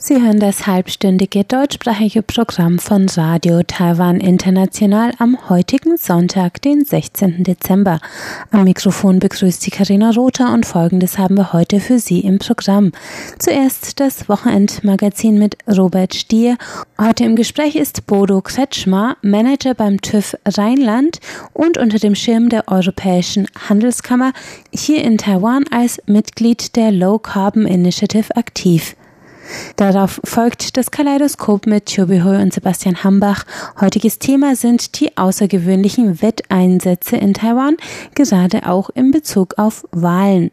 Sie hören das halbstündige deutschsprachige Programm von Radio Taiwan International am heutigen Sonntag, den 16. Dezember. Am Mikrofon begrüßt Sie Karina Rother und Folgendes haben wir heute für Sie im Programm. Zuerst das Wochenendmagazin mit Robert Stier. Heute im Gespräch ist Bodo Kretschmer, Manager beim TÜV Rheinland und unter dem Schirm der Europäischen Handelskammer hier in Taiwan als Mitglied der Low Carbon Initiative aktiv. Darauf folgt das Kaleidoskop mit Chobihoy und Sebastian Hambach. Heutiges Thema sind die außergewöhnlichen Wetteinsätze in Taiwan, gerade auch in Bezug auf Wahlen.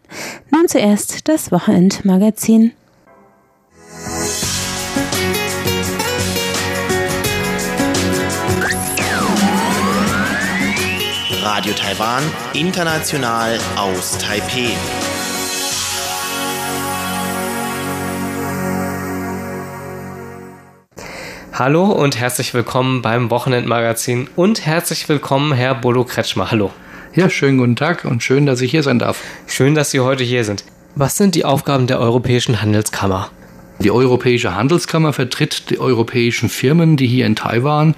Nun zuerst das Wochenendmagazin. Radio Taiwan, international aus Taipei. Hallo und herzlich willkommen beim Wochenendmagazin und herzlich willkommen, Herr Bolo Kretschmer. Hallo. Ja, schönen guten Tag und schön, dass ich hier sein darf. Schön, dass Sie heute hier sind. Was sind die Aufgaben der Europäischen Handelskammer? Die Europäische Handelskammer vertritt die europäischen Firmen, die hier in Taiwan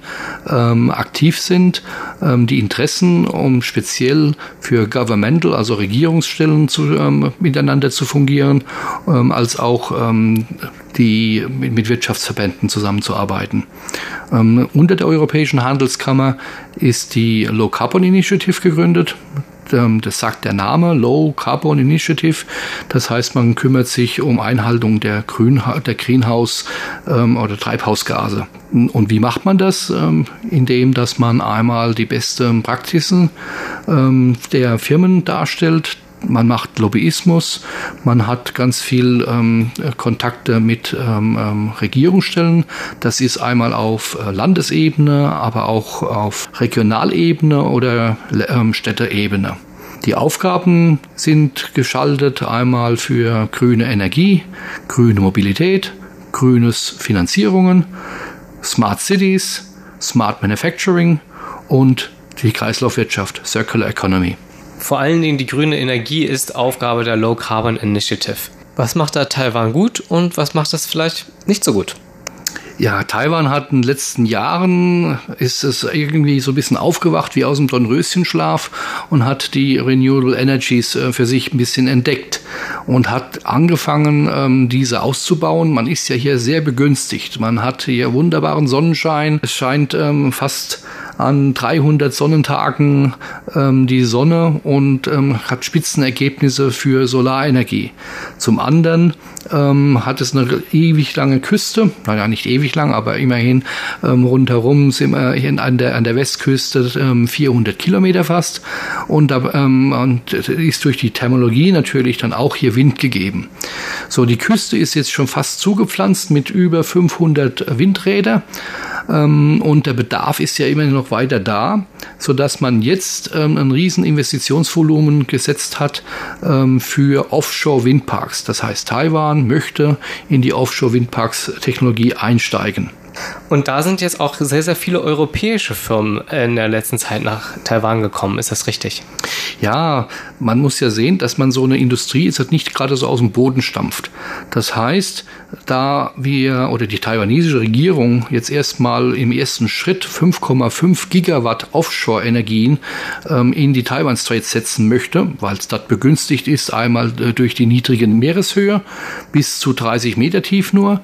ähm, aktiv sind, ähm, die Interessen, um speziell für Governmental, also Regierungsstellen zu, ähm, miteinander zu fungieren, ähm, als auch ähm, die mit, Wirtschaftsverbänden zusammenzuarbeiten. Ähm, unter der Europäischen Handelskammer ist die Low Carbon Initiative gegründet. Ähm, das sagt der Name, Low Carbon Initiative. Das heißt, man kümmert sich um Einhaltung der, Grün, der Greenhouse- ähm, oder Treibhausgase. Und wie macht man das? Ähm, indem, dass man einmal die besten Praxisen der Firmen darstellt, man macht Lobbyismus, man hat ganz viel ähm, Kontakte mit ähm, ähm Regierungsstellen. Das ist einmal auf äh, Landesebene, aber auch auf Regionalebene oder ähm, Städteebene. Die Aufgaben sind geschaltet einmal für grüne Energie, grüne Mobilität, grünes Finanzierungen, Smart Cities, Smart Manufacturing und die Kreislaufwirtschaft, Circular Economy. Vor allen Dingen die grüne Energie ist Aufgabe der Low Carbon Initiative. Was macht da Taiwan gut und was macht es vielleicht nicht so gut? Ja, Taiwan hat in den letzten Jahren ist es irgendwie so ein bisschen aufgewacht wie aus dem Dornröschenschlaf und hat die Renewable Energies äh, für sich ein bisschen entdeckt und hat angefangen, ähm, diese auszubauen. Man ist ja hier sehr begünstigt. Man hat hier wunderbaren Sonnenschein. Es scheint ähm, fast an 300 Sonnentagen ähm, die Sonne und ähm, hat Spitzenergebnisse für Solarenergie. Zum anderen ähm, hat es eine ewig lange Küste, naja, nicht ewig lang, aber immerhin ähm, rundherum sind wir hier an der, an der Westküste ähm, 400 Kilometer fast und, ähm, und ist durch die Thermologie natürlich dann auch hier Wind gegeben. So, die Küste ist jetzt schon fast zugepflanzt mit über 500 Windräder und der Bedarf ist ja immer noch weiter da, sodass man jetzt ähm, ein riesen Investitionsvolumen gesetzt hat ähm, für Offshore-Windparks. Das heißt, Taiwan möchte in die Offshore-Windparks-Technologie einsteigen. Und da sind jetzt auch sehr, sehr viele europäische Firmen in der letzten Zeit nach Taiwan gekommen. Ist das richtig? Ja, man muss ja sehen, dass man so eine Industrie jetzt nicht gerade so aus dem Boden stampft. Das heißt, da wir oder die taiwanesische Regierung jetzt erstmal im ersten Schritt 5,5 Gigawatt Offshore-Energien ähm, in die Taiwan Straits setzen möchte, weil es dort begünstigt ist, einmal äh, durch die niedrige Meereshöhe bis zu 30 Meter tief nur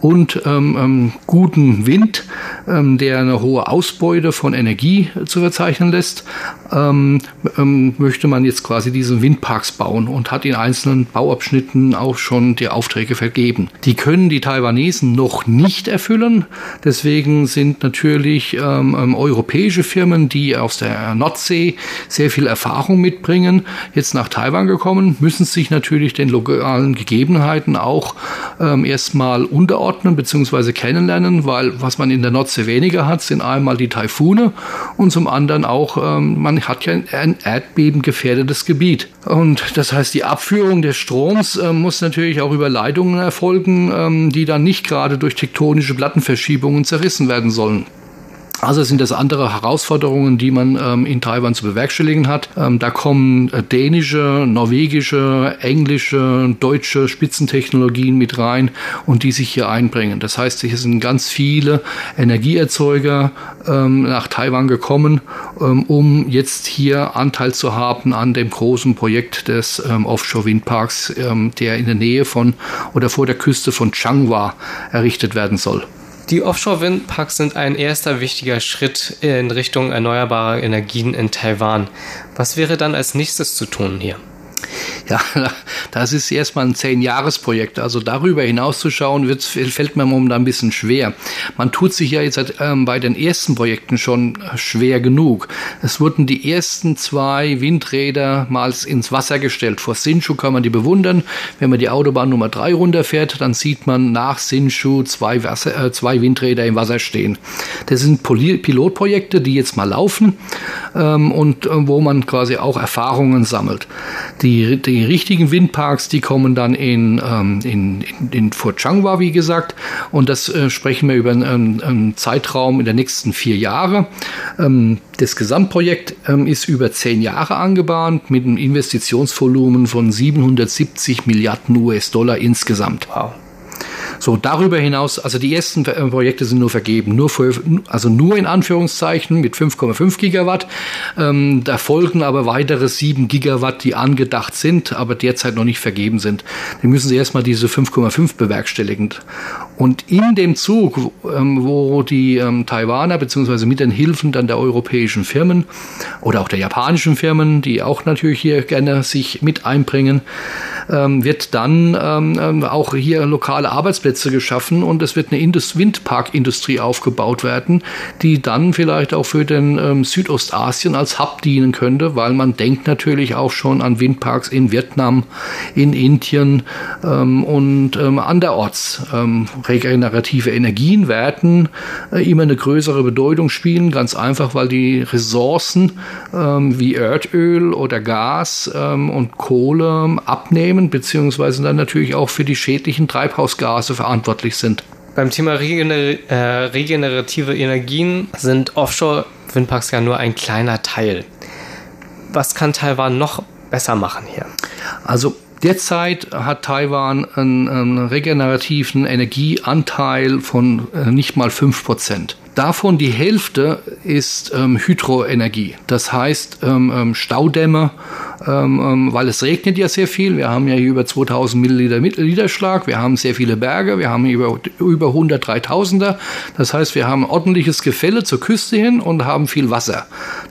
und ähm, ähm, guten Wind, ähm, der eine hohe Ausbeute von Energie zu verzeichnen lässt, ähm, ähm, möchte man jetzt quasi diese Windparks bauen und hat in einzelnen Bauabschnitten auch schon die Aufträge vergeben. Die können die Taiwanesen noch nicht erfüllen. Deswegen sind natürlich ähm, ähm, europäische Firmen, die aus der Nordsee sehr viel Erfahrung mitbringen, jetzt nach Taiwan gekommen, müssen sich natürlich den lokalen Gegebenheiten auch ähm, erstmal unterordnen bzw. kennenlernen, weil was man in der Nordsee Einflüsse weniger hat, sind einmal die Taifune und zum anderen auch, ähm, man hat ja ein erdbebengefährdetes Gebiet. Und das heißt, die Abführung des Stroms äh, muss natürlich auch über Leitungen erfolgen, ähm, die dann nicht gerade durch tektonische Plattenverschiebungen zerrissen werden sollen. Also sind das andere Herausforderungen, die man ähm, in Taiwan zu bewerkstelligen hat. Ähm, da kommen äh, dänische, norwegische, englische, deutsche Spitzentechnologien mit rein und die sich hier einbringen. Das heißt, hier sind ganz viele Energieerzeuger ähm, nach Taiwan gekommen, ähm, um jetzt hier Anteil zu haben an dem großen Projekt des ähm, Offshore-Windparks, ähm, der in der Nähe von oder vor der Küste von Changhua errichtet werden soll. Die Offshore-Windparks sind ein erster wichtiger Schritt in Richtung erneuerbarer Energien in Taiwan. Was wäre dann als nächstes zu tun hier? Ja, das ist erstmal ein Zehn-Jahres-Projekt. Also darüber hinaus zu schauen, wird, fällt mir momentan ein bisschen schwer. Man tut sich ja jetzt ähm, bei den ersten Projekten schon schwer genug. Es wurden die ersten zwei Windräder mal ins Wasser gestellt. Vor Sinshu kann man die bewundern. Wenn man die Autobahn Nummer drei runterfährt, dann sieht man nach Sinshu zwei, Wasser, äh, zwei Windräder im Wasser stehen. Das sind Pilotprojekte, die jetzt mal laufen ähm, und äh, wo man quasi auch Erfahrungen sammelt. Die, die richtigen Windparks, die kommen dann in, ähm, in, in, in Fort Changhua, wie gesagt. Und das äh, sprechen wir über einen, einen, Zeitraum in der nächsten vier Jahre. Ähm, das Gesamtprojekt ähm, ist über zehn Jahre angebahnt mit einem Investitionsvolumen von 770 Milliarden US-Dollar insgesamt. Wow. So, darüber hinaus, also die ersten äh, Projekte sind nur vergeben, nur für, also nur in Anführungszeichen mit 5,5 Gigawatt. Ähm, da folgen aber weitere 7 Gigawatt, die angedacht sind, aber derzeit noch nicht vergeben sind. Dann müssen sie erstmal diese 5,5 bewerkstelligen. Und in dem Zug, ähm, wo die ähm, Taiwaner beziehungsweise mit den Hilfen dann der europäischen Firmen oder auch der japanischen Firmen, die auch natürlich hier gerne sich mit einbringen, ähm, wird dann ähm, ähm, auch hier lokale Arbeitsplätze geschaffen und es wird eine Indus Windparkindustrie aufgebaut werden, die dann vielleicht auch für den ähm, Südostasien als Hub dienen könnte, weil man denkt natürlich auch schon an Windparks in Vietnam, in Indien ähm, und ähm, anderorts. regenerative Energien werden äh, immer eine größere Bedeutung spielen, ganz einfach, weil die Ressourcen wie Erdöl oder Gas und Kohle abnehmen Unternehmen beziehungsweise dann natürlich auch für die schädlichen Treibhausgase verantwortlich sind. Beim Thema regener äh, regenerative Energien sind Offshore-Windparks ja nur ein kleiner Teil. Was kann Taiwan noch besser machen hier? Also Derzeit hat Taiwan einen, einen regenerativen Energieanteil von äh, nicht mal 5%. Davon die Hälfte ist ähm, Hydroenergie. Das heißt ähm, ähm Staudämme, ähm, ähm, weil es regnet ja sehr viel. Wir haben ja hier über 2000 Milliliter Niederschlag. Wir haben sehr viele Berge. Wir haben über, über 100 3000er. Das heißt, wir haben ordentliches Gefälle zur Küste hin und haben viel Wasser.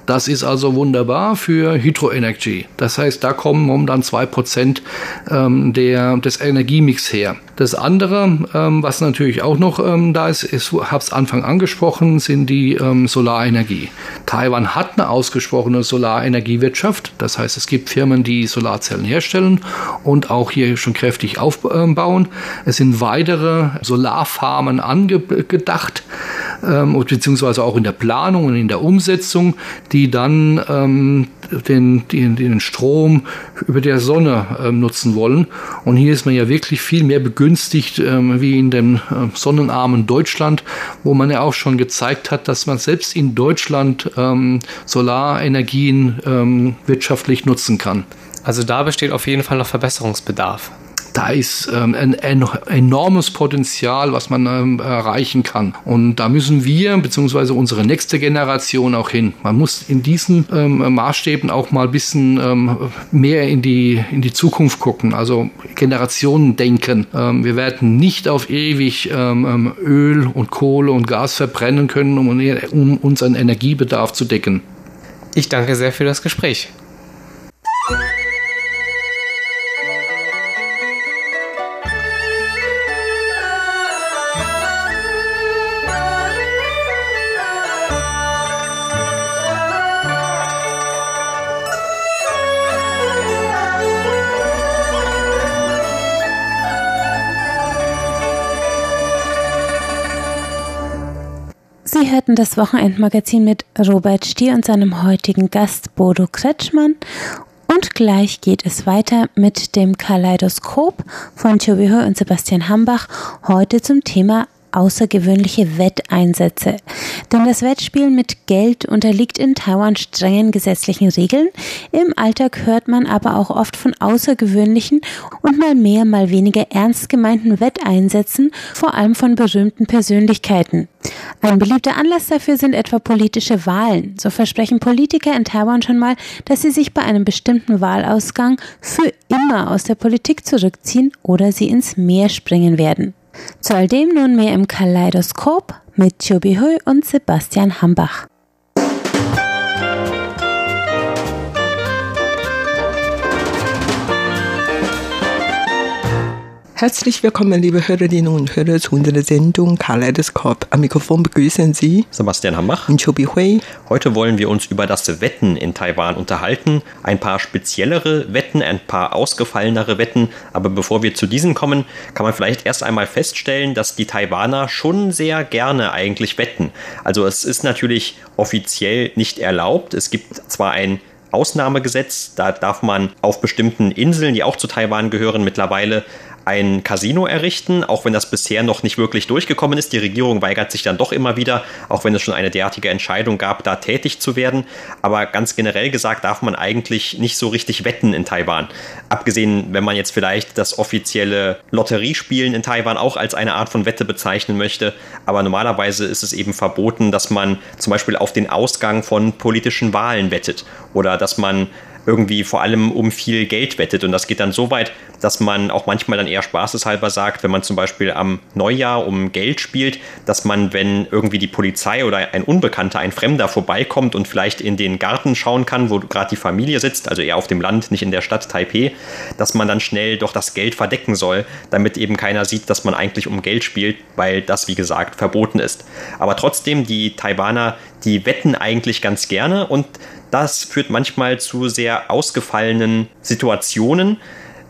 Das ist also wunderbar für Hydroenergie. Das heißt, da kommen momentan 2% ähm, der, des Energiemix her. Das andere, ähm, was natürlich auch noch ähm, da ist, ich habe es Anfang angesprochen, sind die ähm, Solarenergie. Taiwan hat eine ausgesprochene Solarenergiewirtschaft. Das heißt, es gibt Firmen, die Solarzellen herstellen und auch hier schon kräftig aufbauen. Es sind weitere Solarfarmen angedacht ähm, beziehungsweise auch in der Planung und in der Umsetzung, die dann ähm, den, den, den Strom über der Sonne ähm, nutzen wollen. Und hier ist man ja wirklich viel mehr begünstigt ähm, wie in dem äh, sonnenarmen Deutschland, wo man ja auch schon gezeigt hat, dass man selbst in Deutschland ähm, Solarenergien ähm, wirtschaftlich nutzen kann. Also da besteht auf jeden Fall noch Verbesserungsbedarf da ist ähm, ein, ein, enormes Potenzial, was man ähm, erreichen kann. Und da müssen wir, beziehungsweise unsere nächste Generation auch hin. Man muss in diesen ähm, Maßstäben auch mal ein bisschen ähm, mehr in die, in die Zukunft gucken, also Generationen denken. Ähm, wir werden nicht auf ewig ähm, Öl und Kohle und Gas verbrennen können, um, um unseren Energiebedarf zu decken. Ich danke sehr für das Gespräch. Sie hörten das Wochenendmagazin mit Robert Stier und seinem heutigen Gast Bodo Kretschmann. Und gleich geht es weiter mit dem Kaleidoskop von Tobi Höh und Sebastian Hambach. Heute zum Thema außergewöhnliche Wetteinsätze. Denn das Wettspielen mit Geld unterliegt in Taiwan strengen gesetzlichen Regeln. Im Alltag hört man aber auch oft von außergewöhnlichen und mal mehr, mal weniger ernst gemeinten Wetteinsätzen, vor allem von berühmten Persönlichkeiten. Ein beliebter Anlass dafür sind etwa politische Wahlen. So versprechen Politiker in Taiwan schon mal, dass sie sich bei einem bestimmten Wahlausgang für immer aus der Politik zurückziehen oder sie ins Meer springen werden. Zu all dem nunmehr im Kaleidoskop mit Chobi Hui und Sebastian Hambach. Herzlich willkommen, liebe Hörerinnen und Hörer, zu unserer Sendung Kaleidoskop. Am Mikrofon begrüßen Sie Sebastian Hambach und Chobi Hui. Heute wollen wir uns über das Wetten in Taiwan unterhalten. Ein paar speziellere Wetten, ein paar ausgefallenere Wetten. Aber bevor wir zu diesen kommen, kann man vielleicht erst einmal feststellen, dass die Taiwaner schon sehr gerne eigentlich wetten. Also es ist natürlich offiziell nicht erlaubt. Es gibt zwar ein Ausnahmegesetz. Da darf man auf bestimmten Inseln, die auch zu Taiwan gehören, mittlerweile ein Casino errichten, auch wenn das bisher noch nicht wirklich durchgekommen ist. Die Regierung weigert sich dann doch immer wieder, auch wenn es schon eine derartige Entscheidung gab, da tätig zu werden. Aber ganz generell gesagt darf man eigentlich nicht so richtig wetten in Taiwan. Abgesehen, wenn man jetzt vielleicht das offizielle Lotteriespielen in Taiwan auch als eine Art von Wette bezeichnen möchte. Aber normalerweise ist es eben verboten, dass man zum Beispiel auf den Ausgang von politischen Wahlen wettet oder dass man irgendwie vor allem um viel Geld wettet. Und das geht dann so weit, dass man auch manchmal dann eher spaßeshalber sagt, wenn man zum Beispiel am Neujahr um Geld spielt, dass man, wenn irgendwie die Polizei oder ein Unbekannter, ein Fremder vorbeikommt und vielleicht in den Garten schauen kann, wo gerade die Familie sitzt, also eher auf dem Land, nicht in der Stadt Taipei, dass man dann schnell doch das Geld verdecken soll, damit eben keiner sieht, dass man eigentlich um Geld spielt, weil das, wie gesagt, verboten ist. Aber trotzdem, die Taiwaner, die wetten eigentlich ganz gerne und das führt manchmal zu sehr ausgefallenen Situationen.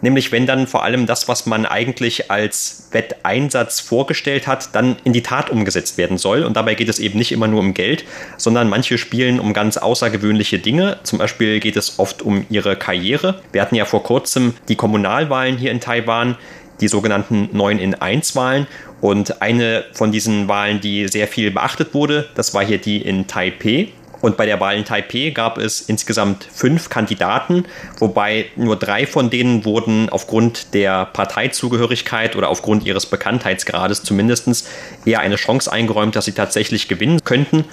Nämlich wenn dann vor allem das, was man eigentlich als Wetteinsatz vorgestellt hat, dann in die Tat umgesetzt werden soll. Und dabei geht es eben nicht immer nur um Geld, sondern manche spielen um ganz außergewöhnliche Dinge. Zum Beispiel geht es oft um ihre Karriere. Wir hatten ja vor kurzem die Kommunalwahlen hier in Taiwan die sogenannten 9 in 1 Wahlen. Und eine von diesen Wahlen, die sehr viel beachtet wurde, das war hier die in Taipei. Und bei der Wahl in Taipei gab es insgesamt fünf Kandidaten, wobei nur drei von denen wurden aufgrund der Parteizugehörigkeit oder aufgrund ihres Bekanntheitsgrades zumindest eher eine Chance eingeräumt, dass sie tatsächlich gewinnen könnten.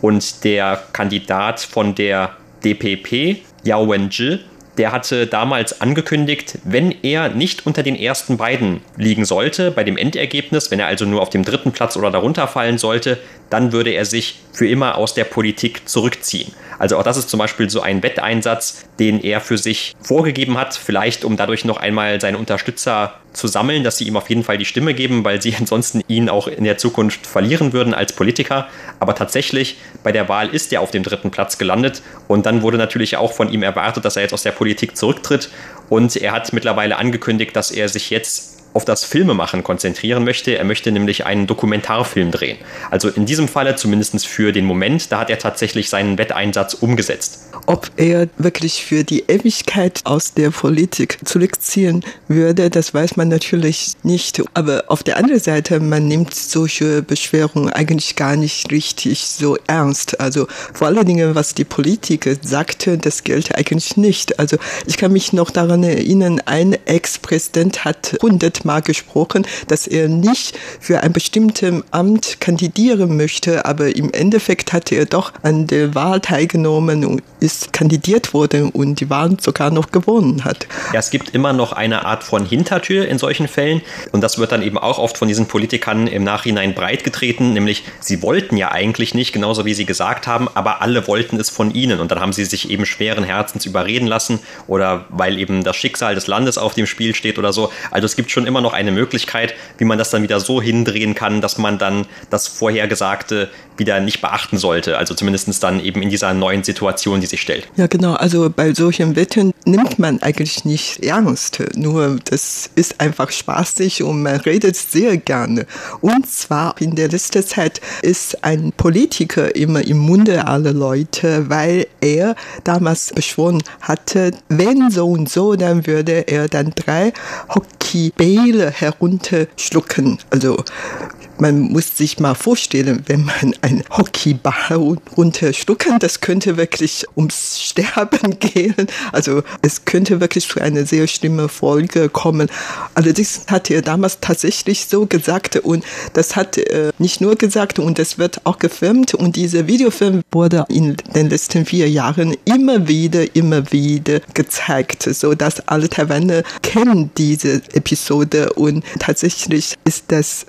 Und der Kandidat von der DPP, Yao Wen-ji, der hatte damals angekündigt, wenn er nicht unter den ersten beiden liegen sollte bei dem Endergebnis, wenn er also nur auf dem dritten Platz oder darunter fallen sollte, dann würde er sich für immer aus der Politik zurückziehen. Also auch das ist zum Beispiel so ein Wetteinsatz, den er für sich vorgegeben hat, vielleicht um dadurch noch einmal seine Unterstützer zu sammeln, dass sie ihm auf jeden Fall die Stimme geben, weil sie ansonsten ihn auch in der Zukunft verlieren würden als Politiker. Aber tatsächlich, bei der Wahl ist er auf dem dritten Platz gelandet und dann wurde natürlich auch von ihm erwartet, dass er jetzt aus der Politik zurücktritt und er hat mittlerweile angekündigt, dass er sich jetzt auf das Filmemachen konzentrieren möchte. Er möchte nämlich einen Dokumentarfilm drehen. Also in diesem Falle zumindest für den Moment, da hat er tatsächlich seinen Wetteinsatz umgesetzt. Ob er wirklich für die Ewigkeit aus der Politik zurückziehen würde, das weiß man natürlich nicht. Aber auf der anderen Seite, man nimmt solche Beschwerungen eigentlich gar nicht richtig so ernst. Also vor allen Dingen, was die Politiker sagten, das gilt eigentlich nicht. Also ich kann mich noch daran erinnern, ein Ex-Präsident hat 100 Mal gesprochen, dass er nicht für ein bestimmtes Amt kandidieren möchte, aber im Endeffekt hat er doch an der Wahl teilgenommen und ist kandidiert worden und die Wahl sogar noch gewonnen hat. Ja, es gibt immer noch eine Art von Hintertür in solchen Fällen und das wird dann eben auch oft von diesen Politikern im Nachhinein breitgetreten, nämlich sie wollten ja eigentlich nicht, genauso wie sie gesagt haben, aber alle wollten es von ihnen und dann haben sie sich eben schweren Herzens überreden lassen oder weil eben das Schicksal des Landes auf dem Spiel steht oder so. Also es gibt schon immer noch eine Möglichkeit, wie man das dann wieder so hindrehen kann, dass man dann das Vorhergesagte wieder nicht beachten sollte. Also zumindest dann eben in dieser neuen Situation, die sich gestellt. Ja, genau. Also bei solchen Wetten nimmt man eigentlich nicht ernst. Nur das ist einfach spaßig und man redet sehr gerne. Und zwar in der letzten Zeit ist ein Politiker immer im Munde aller Leute, weil er damals beschworen hatte, wenn so und so, dann würde er dann drei Hockeybälle herunterschlucken. Also man muss sich mal vorstellen, wenn man einen Hockeyball runterschlucken, das könnte wirklich ums Sterben gehen. Also es könnte wirklich zu einer sehr schlimmen Folge kommen. Allerdings hat er damals tatsächlich so gesagt und das hat er nicht nur gesagt und es wird auch gefilmt und dieser Videofilm wurde in den letzten vier Jahren immer wieder, immer wieder gezeigt, so dass alle Taiwaner kennen diese Episode und tatsächlich ist das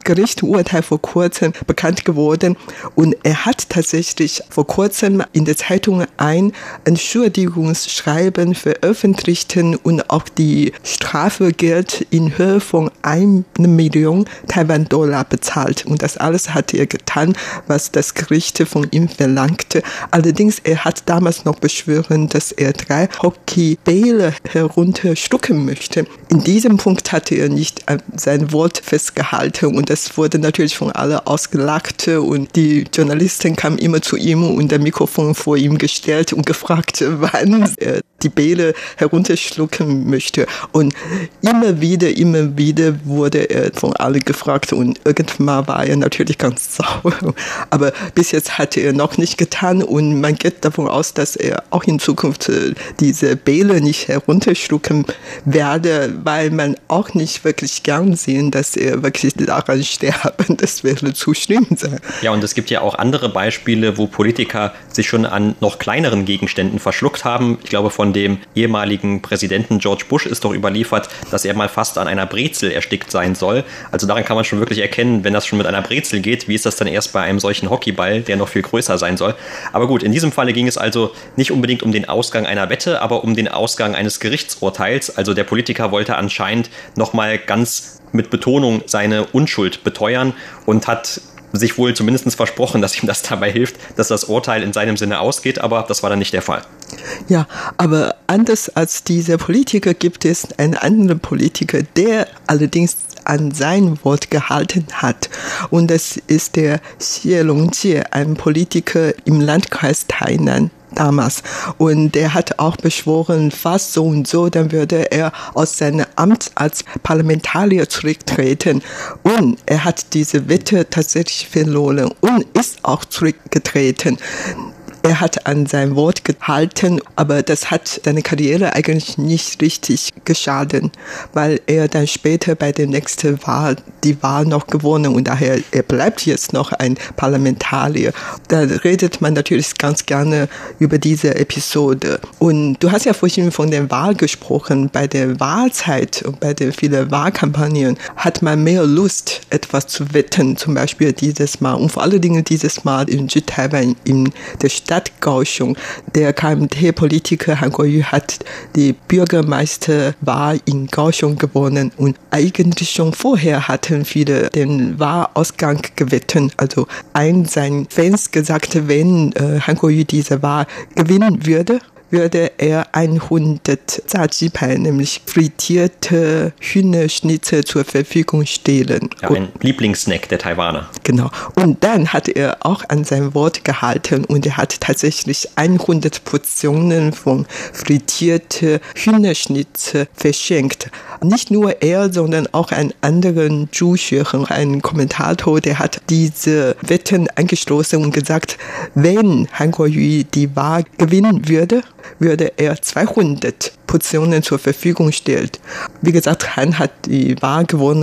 Gerichtsurteil vor kurzem bekannt geworden und er hat tatsächlich vor kurzem in der Zeitung ein Entschuldigungsschreiben veröffentlicht und auch die Strafegeld in Höhe von 1 Million Taiwan-Dollar bezahlt. Und das alles hat er getan, was das Gericht von ihm verlangte. Allerdings, er hat damals noch beschworen, dass er drei Hockeybälle herunterstucken möchte. In diesem Punkt hatte er nicht sein Wort festgehalten und das wurde natürlich natürlich von alle ausgelacht und die Journalisten kamen immer zu ihm und der Mikrofon vor ihm gestellt und gefragt, wann er die Bälle herunterschlucken möchte. Und immer wieder, immer wieder wurde er von allen gefragt und irgendwann war er natürlich ganz sauer. Aber bis jetzt hat er noch nicht getan und man geht davon aus, dass er auch in Zukunft äh, diese Bälle nicht herunterschlucken werde, weil man auch nicht wirklich gern sehen, dass er wirklich daran sterben. Das wäre zu schlimm sein. Ja, und es gibt ja auch andere Beispiele, wo Politiker sich schon an noch kleineren Gegenständen verschluckt haben. Ich glaube, von dem ehemaligen Präsidenten George Bush ist doch überliefert, dass er mal fast an einer Brezel erstickt sein soll. Also daran kann man schon wirklich erkennen, wenn das schon mit einer Brezel geht, wie ist das dann erst bei einem solchen Hockeyball, der noch viel größer sein soll. Aber gut, in diesem Falle ging es also nicht unbedingt um den Ausgang einer Wette, aber um den Ausgang eines Gerichtsurteils. Also der Politiker wollte anscheinend nochmal ganz mit Betonung seine Unschuld beteuern und hat sich wohl zumindest versprochen, dass ihm das dabei hilft, dass das Urteil in seinem Sinne ausgeht, aber das war dann nicht der Fall. Ja, aber anders als dieser Politiker gibt es einen anderen Politiker, der allerdings an sein Wort gehalten hat. Und das ist der Xie Longjie, ein Politiker im Landkreis Tainan damals. Und er hat auch beschworen, fast so und so, dann würde er aus seinem Amt als Parlamentarier zurücktreten. Und er hat diese Wette tatsächlich verloren und ist auch zurückgetreten. Er hat an sein Wort gehalten, aber das hat seine Karriere eigentlich nicht richtig geschadet, weil er dann später bei der nächsten Wahl die Wahl noch gewonnen und daher er bleibt jetzt noch ein Parlamentarier. Da redet man natürlich ganz gerne über diese Episode. Und du hast ja vorhin von der Wahl gesprochen. Bei der Wahlzeit und bei den vielen Wahlkampagnen hat man mehr Lust, etwas zu wetten. Zum Beispiel dieses Mal und vor allen Dingen dieses Mal in Südtaiwan in der Stadt Stadt Kaohsiung. Der KMT-Politiker Han Kuo-yu hat die Bürgermeisterwahl in Kaohsiung gewonnen und eigentlich schon vorher hatten viele den Wahlausgang gewettet. Also ein seinen Fans gesagt, wenn äh, Han Kuo-yu diese Wahl gewinnen würde, würde er 100 Zajipai, nämlich frittierte Hühnerschnitzel zur Verfügung stellen. Ja, ein Lieblingssnack der Taiwaner. Genau. Und dann hat er auch an sein Wort gehalten und er hat tatsächlich 100 Portionen von frittierte Hühnerschnitzel verschenkt. Nicht nur er, sondern auch ein anderen Zhu Xuehen, ein Kommentator, der hat diese Wetten angeschlossen und gesagt, wenn Han Kuo-yu die Wahl gewinnen würde, würde er 200 Portionen zur Verfügung stellt. Wie gesagt, Han hat die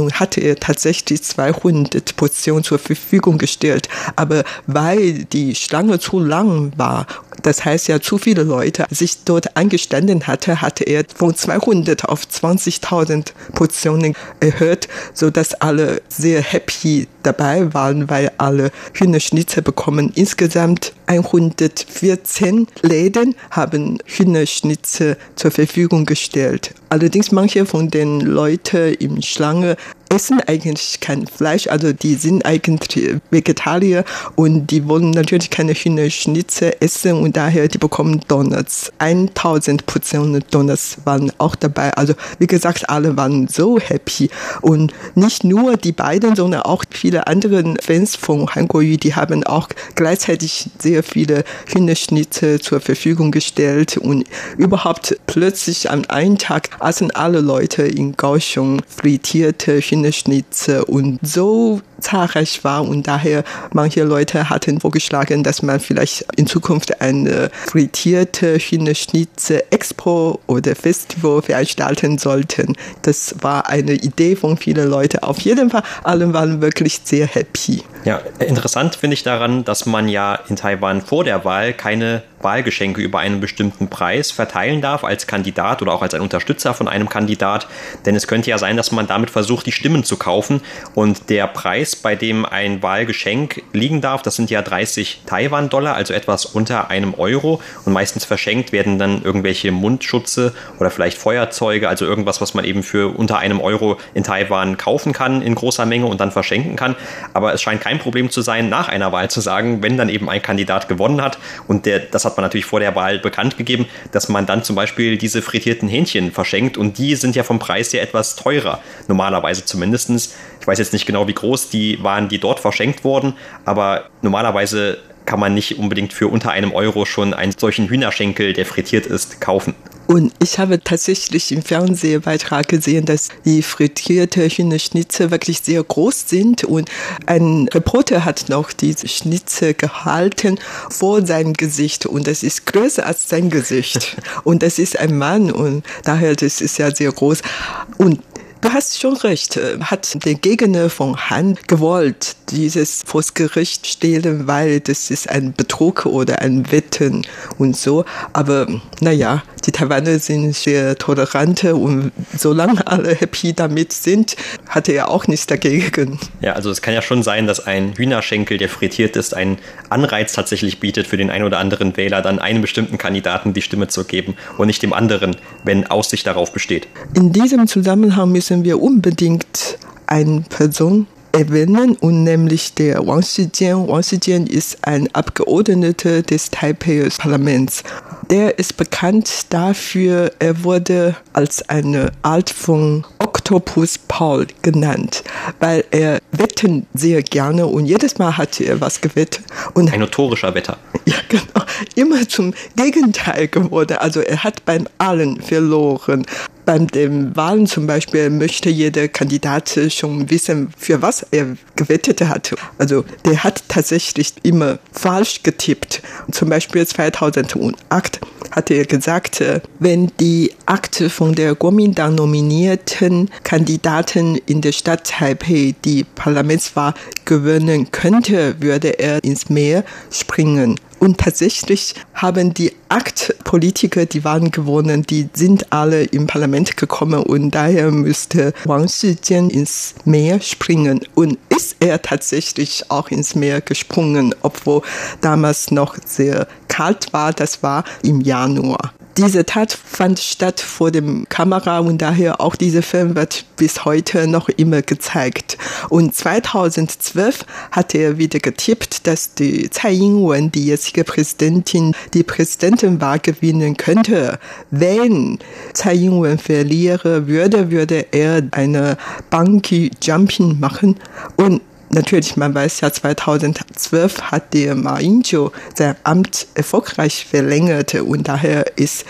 und hatte er tatsächlich 200 Portionen zur Verfügung gestellt. Aber weil die Schlange zu lang war, das heißt ja zu viele Leute sich dort angestanden hatte, hatte er von 200 auf 20.000 Portionen erhöht, so dass alle sehr happy dabei waren, weil alle Hühnerschnitzel bekommen. Insgesamt 114 Läden haben Hühnerschnitzel zur Verfügung gestellt. Allerdings manche von den Leuten im Schlange essen eigentlich kein Fleisch, also die sind eigentlich Vegetarier und die wollen natürlich keine Hühnerschnitzel essen und daher die bekommen Donuts. 1000 Portionen Donuts waren auch dabei. Also wie gesagt, alle waren so happy und nicht nur die beiden, sondern auch viele andere Fans von Hanguoyu, die haben auch gleichzeitig sehr viele Hühnerschnitzel zur Verfügung gestellt und überhaupt plötzlich an einem Tag aßen alle Leute in Kaohsiung frittierte Hühnerschnitzel und so zahlreich war und daher manche Leute hatten vorgeschlagen, dass man vielleicht in Zukunft eine frittierte Hühnerschnitzel Expo oder Festival veranstalten sollten. Das war eine Idee von vielen Leuten. Auf jeden Fall, alle waren wirklich sehr happy. Ja, interessant finde ich daran, dass man ja in Taiwan vor der Wahl keine Wahlgeschenke über einen bestimmten Preis verteilen darf als Kandidat oder auch als ein Unterstützer von einem Kandidat. Denn es könnte ja sein, dass man damit versucht, die Stimmen zu kaufen. Und der Preis, bei dem ein Wahlgeschenk liegen darf, das sind ja 30 Taiwan-Dollar, also etwas unter einem Euro. Und meistens verschenkt werden dann irgendwelche Mundschutze oder vielleicht Feuerzeuge, also irgendwas, was man eben für unter einem Euro in Taiwan kaufen kann in großer Menge und dann verschenken kann. Aber es scheint kein Problem zu sein, nach einer Wahl zu sagen, wenn dann eben ein Kandidat gewonnen hat und der, das hat man natürlich vor der Wahl bekannt gegeben, dass man dann zum Beispiel diese frittierten Hähnchen verschenkt und die sind ja vom Preis ja etwas teurer, normalerweise zumindest. Ich weiß jetzt nicht genau, wie groß die waren, die dort verschenkt wurden, aber normalerweise kann man nicht unbedingt für unter einem Euro schon einen solchen Hühnerschenkel, der frittiert ist, kaufen. Und ich habe tatsächlich im Fernsehbeitrag gesehen, dass die frittierte Hühnerschnitzel wirklich sehr groß sind. Und ein Reporter hat noch diese Schnitzel gehalten vor seinem Gesicht. Und das ist größer als sein Gesicht. Und das ist ein Mann. Und daher, das ist ja sehr groß. Und Du hast schon recht. Äh, hat der Gegner von Han gewollt, dieses vors Gericht stellen, weil das ist ein Betrug oder ein Wetten und so. Aber naja, die Taiwaner sind sehr tolerant und solange alle happy damit sind, hatte er auch nichts dagegen. Ja, also es kann ja schon sein, dass ein Hühnerschenkel, der frittiert ist, einen Anreiz tatsächlich bietet für den einen oder anderen Wähler, dann einem bestimmten Kandidaten die Stimme zu geben und nicht dem anderen, wenn Aussicht darauf besteht. In diesem Zusammenhang müssen wir unbedingt eine Person erwähnen, und nämlich der Wang Shijian. Wang Shijian ist ein Abgeordneter des Taipei-Parlaments. Der ist bekannt dafür, er wurde als eine Art von Octopus Paul genannt, weil er wetten sehr gerne und jedes Mal hat er was gewettet. Und ein notorischer Wetter. Ja, genau. Immer zum Gegenteil geworden. Also er hat beim Allen verloren beim den Wahlen zum Beispiel möchte jeder Kandidat schon wissen, für was er gewettet hat. Also der hat tatsächlich immer falsch getippt. Zum Beispiel 2008 hatte er gesagt, wenn die Akte von der Kuomintang nominierten Kandidaten in der Stadt Taipei die Parlamentswahl gewinnen könnte, würde er ins Meer springen. Und tatsächlich haben die acht Politiker, die waren gewonnen, die sind alle im Parlament gekommen und daher müsste Wang Shijian ins Meer springen. Und ist er tatsächlich auch ins Meer gesprungen, obwohl damals noch sehr kalt war, das war im Januar. Diese Tat fand statt vor dem Kamera und daher auch dieser Film wird bis heute noch immer gezeigt. Und 2012 hat er wieder getippt, dass die Tsai Ing-wen, die jetzige Präsidentin, die Präsidentenwahl gewinnen könnte. Wenn Tsai Ing-wen verliere würde, würde er eine Bungee Jumping machen und Natürlich, man weiß ja, 2012 hat der Ma Ying-jeou sein Amt erfolgreich verlängert und daher ist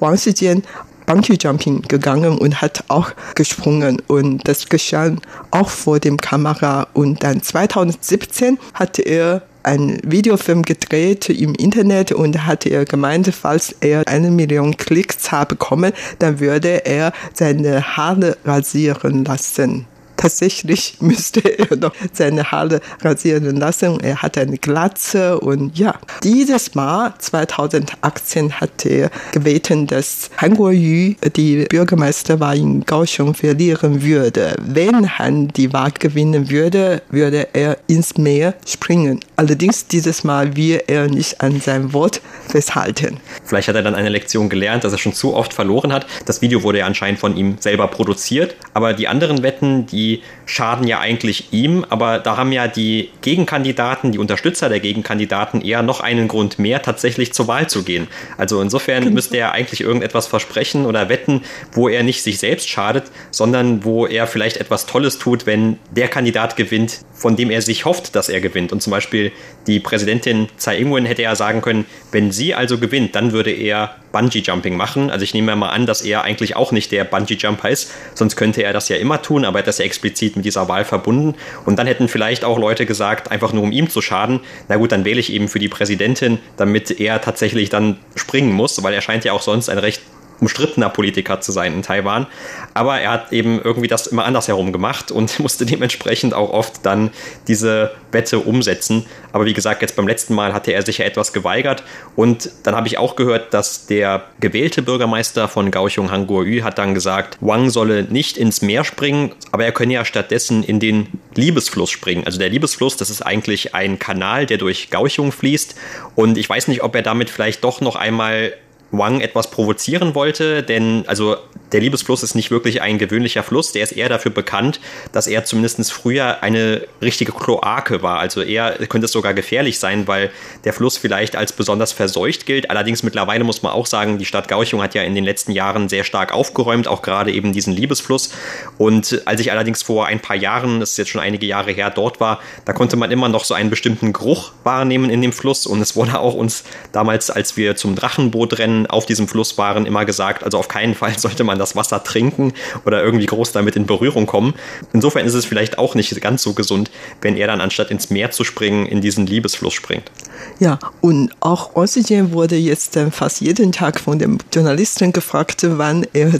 Wang Shijian Bungee Jumping gegangen und hat auch gesprungen und das geschah auch vor dem Kamera und dann 2017 hatte er einen Videofilm gedreht im Internet und hatte er gemeint, falls er eine Million Klicks habe bekommen, dann würde er seine Haare rasieren lassen. Tatsächlich müsste er noch seine Haare rasieren lassen. Er hat eine Glatze und ja, dieses Mal 2018 hat er gebeten, dass Han Kuo-yu die Bürgermeisterwahl in Kaohsiung verlieren würde. Wenn Han die Wahl gewinnen würde, würde er ins Meer springen. Allerdings dieses Mal will er nicht an sein Wort festhalten. Vielleicht hat er dann eine Lektion gelernt, dass er schon zu oft verloren hat. Das Video wurde ja anscheinend von ihm selber produziert. Aber die anderen Wetten, die schaden ja eigentlich ihm. Aber da haben ja die Gegenkandidaten, die Unterstützer der Gegenkandidaten eher noch einen Grund mehr, tatsächlich zur Wahl zu gehen. Also insofern genau. müsste er eigentlich irgendetwas versprechen oder wetten, wo er nicht sich selbst schadet, sondern wo er vielleicht etwas Tolles tut, wenn der Kandidat gewinnt, von dem er sich hofft, dass er gewinnt. Und zum Beispiel die Präsidentin Tsai Ing-wen hätte ja sagen können, wenn sie also gewinnt, dann würde er Bungee-Jumping machen. Also ich nehme mal an, dass er eigentlich auch nicht der Bungee-Jumper ist, sonst könnte er das ja immer tun, aber er hat das ja explizit mit dieser Wahl verbunden. Und dann hätten vielleicht auch Leute gesagt, einfach nur um ihm zu schaden, na gut, dann wähle ich eben für die Präsidentin, damit er tatsächlich dann springen muss, weil er scheint ja auch sonst ein recht umstrittener Politiker zu sein in Taiwan. Aber er hat eben irgendwie das immer andersherum gemacht und musste dementsprechend auch oft dann diese Wette umsetzen. Aber wie gesagt, jetzt beim letzten Mal hatte er sich ja etwas geweigert. Und dann habe ich auch gehört, dass der gewählte Bürgermeister von Kaohsiung, Han Kuo-yu, hat dann gesagt, Wang solle nicht ins Meer springen, aber er könne ja stattdessen in den Liebesfluss springen. Also der Liebesfluss, das ist eigentlich ein Kanal, der durch Kaohsiung fließt. Und ich weiß nicht, ob er damit vielleicht doch noch einmal Wang etwas provozieren wollte, denn also der Liebesfluss ist nicht wirklich ein gewöhnlicher Fluss, der ist eher dafür bekannt, dass er zumindest früher eine richtige Kloake war. Also eher könnte es sogar gefährlich sein, weil der Fluss vielleicht als besonders verseucht gilt. Allerdings mittlerweile muss man auch sagen, die Stadt Gauchung hat ja in den letzten Jahren sehr stark aufgeräumt, auch gerade eben diesen Liebesfluss. Und als ich allerdings vor ein paar Jahren, das ist jetzt schon einige Jahre her, dort war, da konnte man immer noch so einen bestimmten Geruch wahrnehmen in dem Fluss. Und es wurde auch uns damals, als wir zum Drachenboot auf diesem Fluss waren, immer gesagt, also auf keinen Fall sollte man das Wasser trinken oder irgendwie groß damit in Berührung kommen. Insofern ist es vielleicht auch nicht ganz so gesund, wenn er dann anstatt ins Meer zu springen, in diesen Liebesfluss springt. Ja, und auch Oxygen wurde jetzt fast jeden Tag von dem Journalisten gefragt, wann er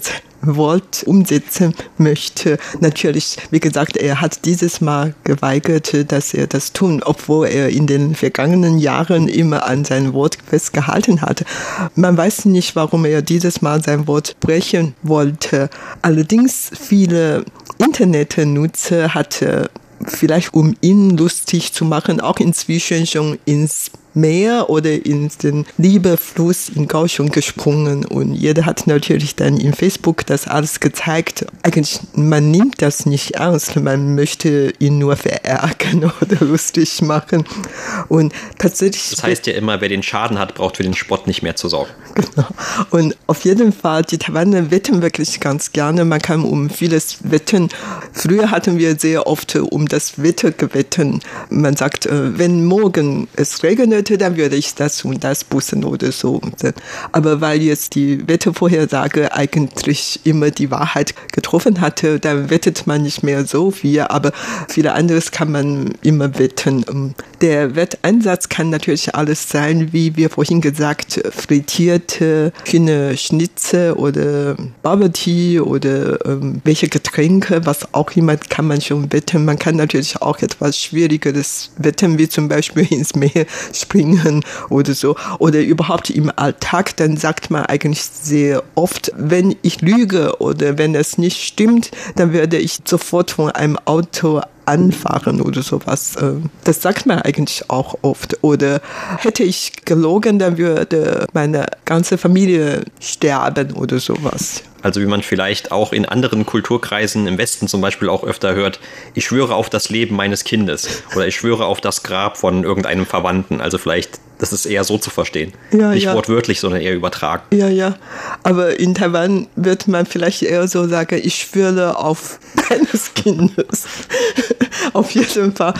Wort umsetzen möchte. Natürlich, wie gesagt, er hat dieses Mal geweigert, dass er das tun, obwohl er in den vergangenen Jahren immer an sein Wort festgehalten hat. Man weiß nicht, warum er dieses Mal sein Wort brechen wollte. Allerdings viele Internetnutzer hatte vielleicht um ihn lustig zu machen, auch inzwischen schon ins Meer oder in den Liebefluss in Kaohsiung gesprungen und jeder hat natürlich dann in Facebook das alles gezeigt. Eigentlich, man nimmt das nicht ernst, man möchte ihn nur verärgern oder lustig machen und tatsächlich... Das heißt ja immer, wer den Schaden hat, braucht für den Spott nicht mehr zu sorgen. Genau. Und auf jeden Fall, die Taiwaner wetten wirklich ganz gerne. Man kann um vieles wetten. Früher hatten wir sehr oft um das Wetter gewetten. Man sagt, äh, wenn morgen es regnet, wollte, dann würde ich das und das bussen oder so. Aber weil jetzt die Wettervorhersage eigentlich immer die Wahrheit getroffen hatte, dann wettet man nicht mehr so viel, aber viele anderes kann man immer wetten. Der Wetteinsatz kann natürlich alles sein, wie wir vorhin gesagt, frittierte Hühnerschnitze oder Bubble Tea oder ähm, welche Getränke, was auch immer kann man schon wetten. Man kann natürlich auch etwas Schwierigeres wetten, wie zum Beispiel ins Meer springen springen oder so. Oder überhaupt im Alltag, dann sagt man eigentlich sehr oft, wenn ich lüge oder wenn es nicht stimmt, dann werde ich sofort von einem Auto anfahren oder sowas. Ähm, das sagt man eigentlich auch oft. Oder hätte ich gelogen, dann würde meine ganze Familie sterben oder sowas. Also wie man vielleicht auch in anderen Kulturkreisen im Westen zum Beispiel auch öfter hört, ich schwöre auf das Leben meines Kindes oder ich schwöre auf das Grab von irgendeinem Verwandten. Also vielleicht, das ist eher so zu verstehen. Ja, Nicht ja. wortwörtlich, sondern eher übertragen. Ja, ja. Aber in Taiwan wird man vielleicht eher so sagen, ich schwöre auf deines Kindes. Auf jeden Fall.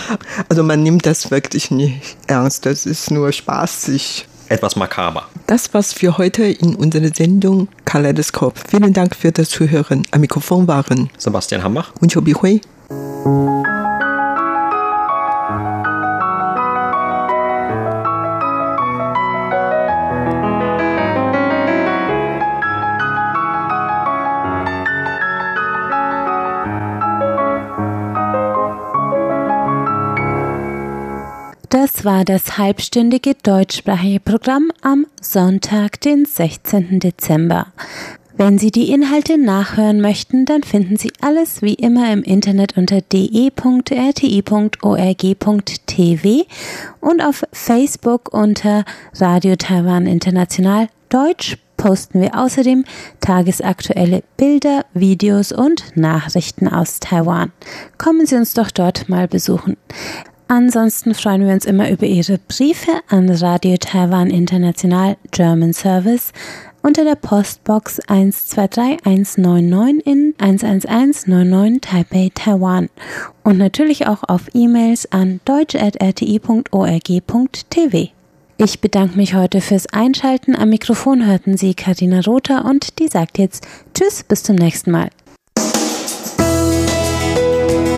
Also man nimmt das wirklich nicht ernst. Das ist nur spaßig etwas makaber. Das war's für heute in unserer Sendung Kaleidoskop. Vielen Dank für das Zuhören. Am Mikrofon waren Sebastian Hambach und Chobi Hui. War das halbstündige deutschsprachige Programm am Sonntag, den 16. Dezember. Wenn Sie die Inhalte nachhören möchten, dann finden Sie alles wie immer im Internet unter de.rti.org.tv und auf Facebook unter Radio Taiwan International Deutsch posten wir außerdem tagesaktuelle Bilder, Videos und Nachrichten aus Taiwan. Kommen Sie uns doch dort mal besuchen. Ansonsten freuen wir uns immer über Ihre Briefe an Radio Taiwan International German Service unter der Postbox 123199 in 11199 Taipei, Taiwan und natürlich auch auf E-Mails an deutsch.rti.org.tv. Ich bedanke mich heute fürs Einschalten. Am Mikrofon hörten Sie Karina Rother und die sagt jetzt Tschüss, bis zum nächsten Mal.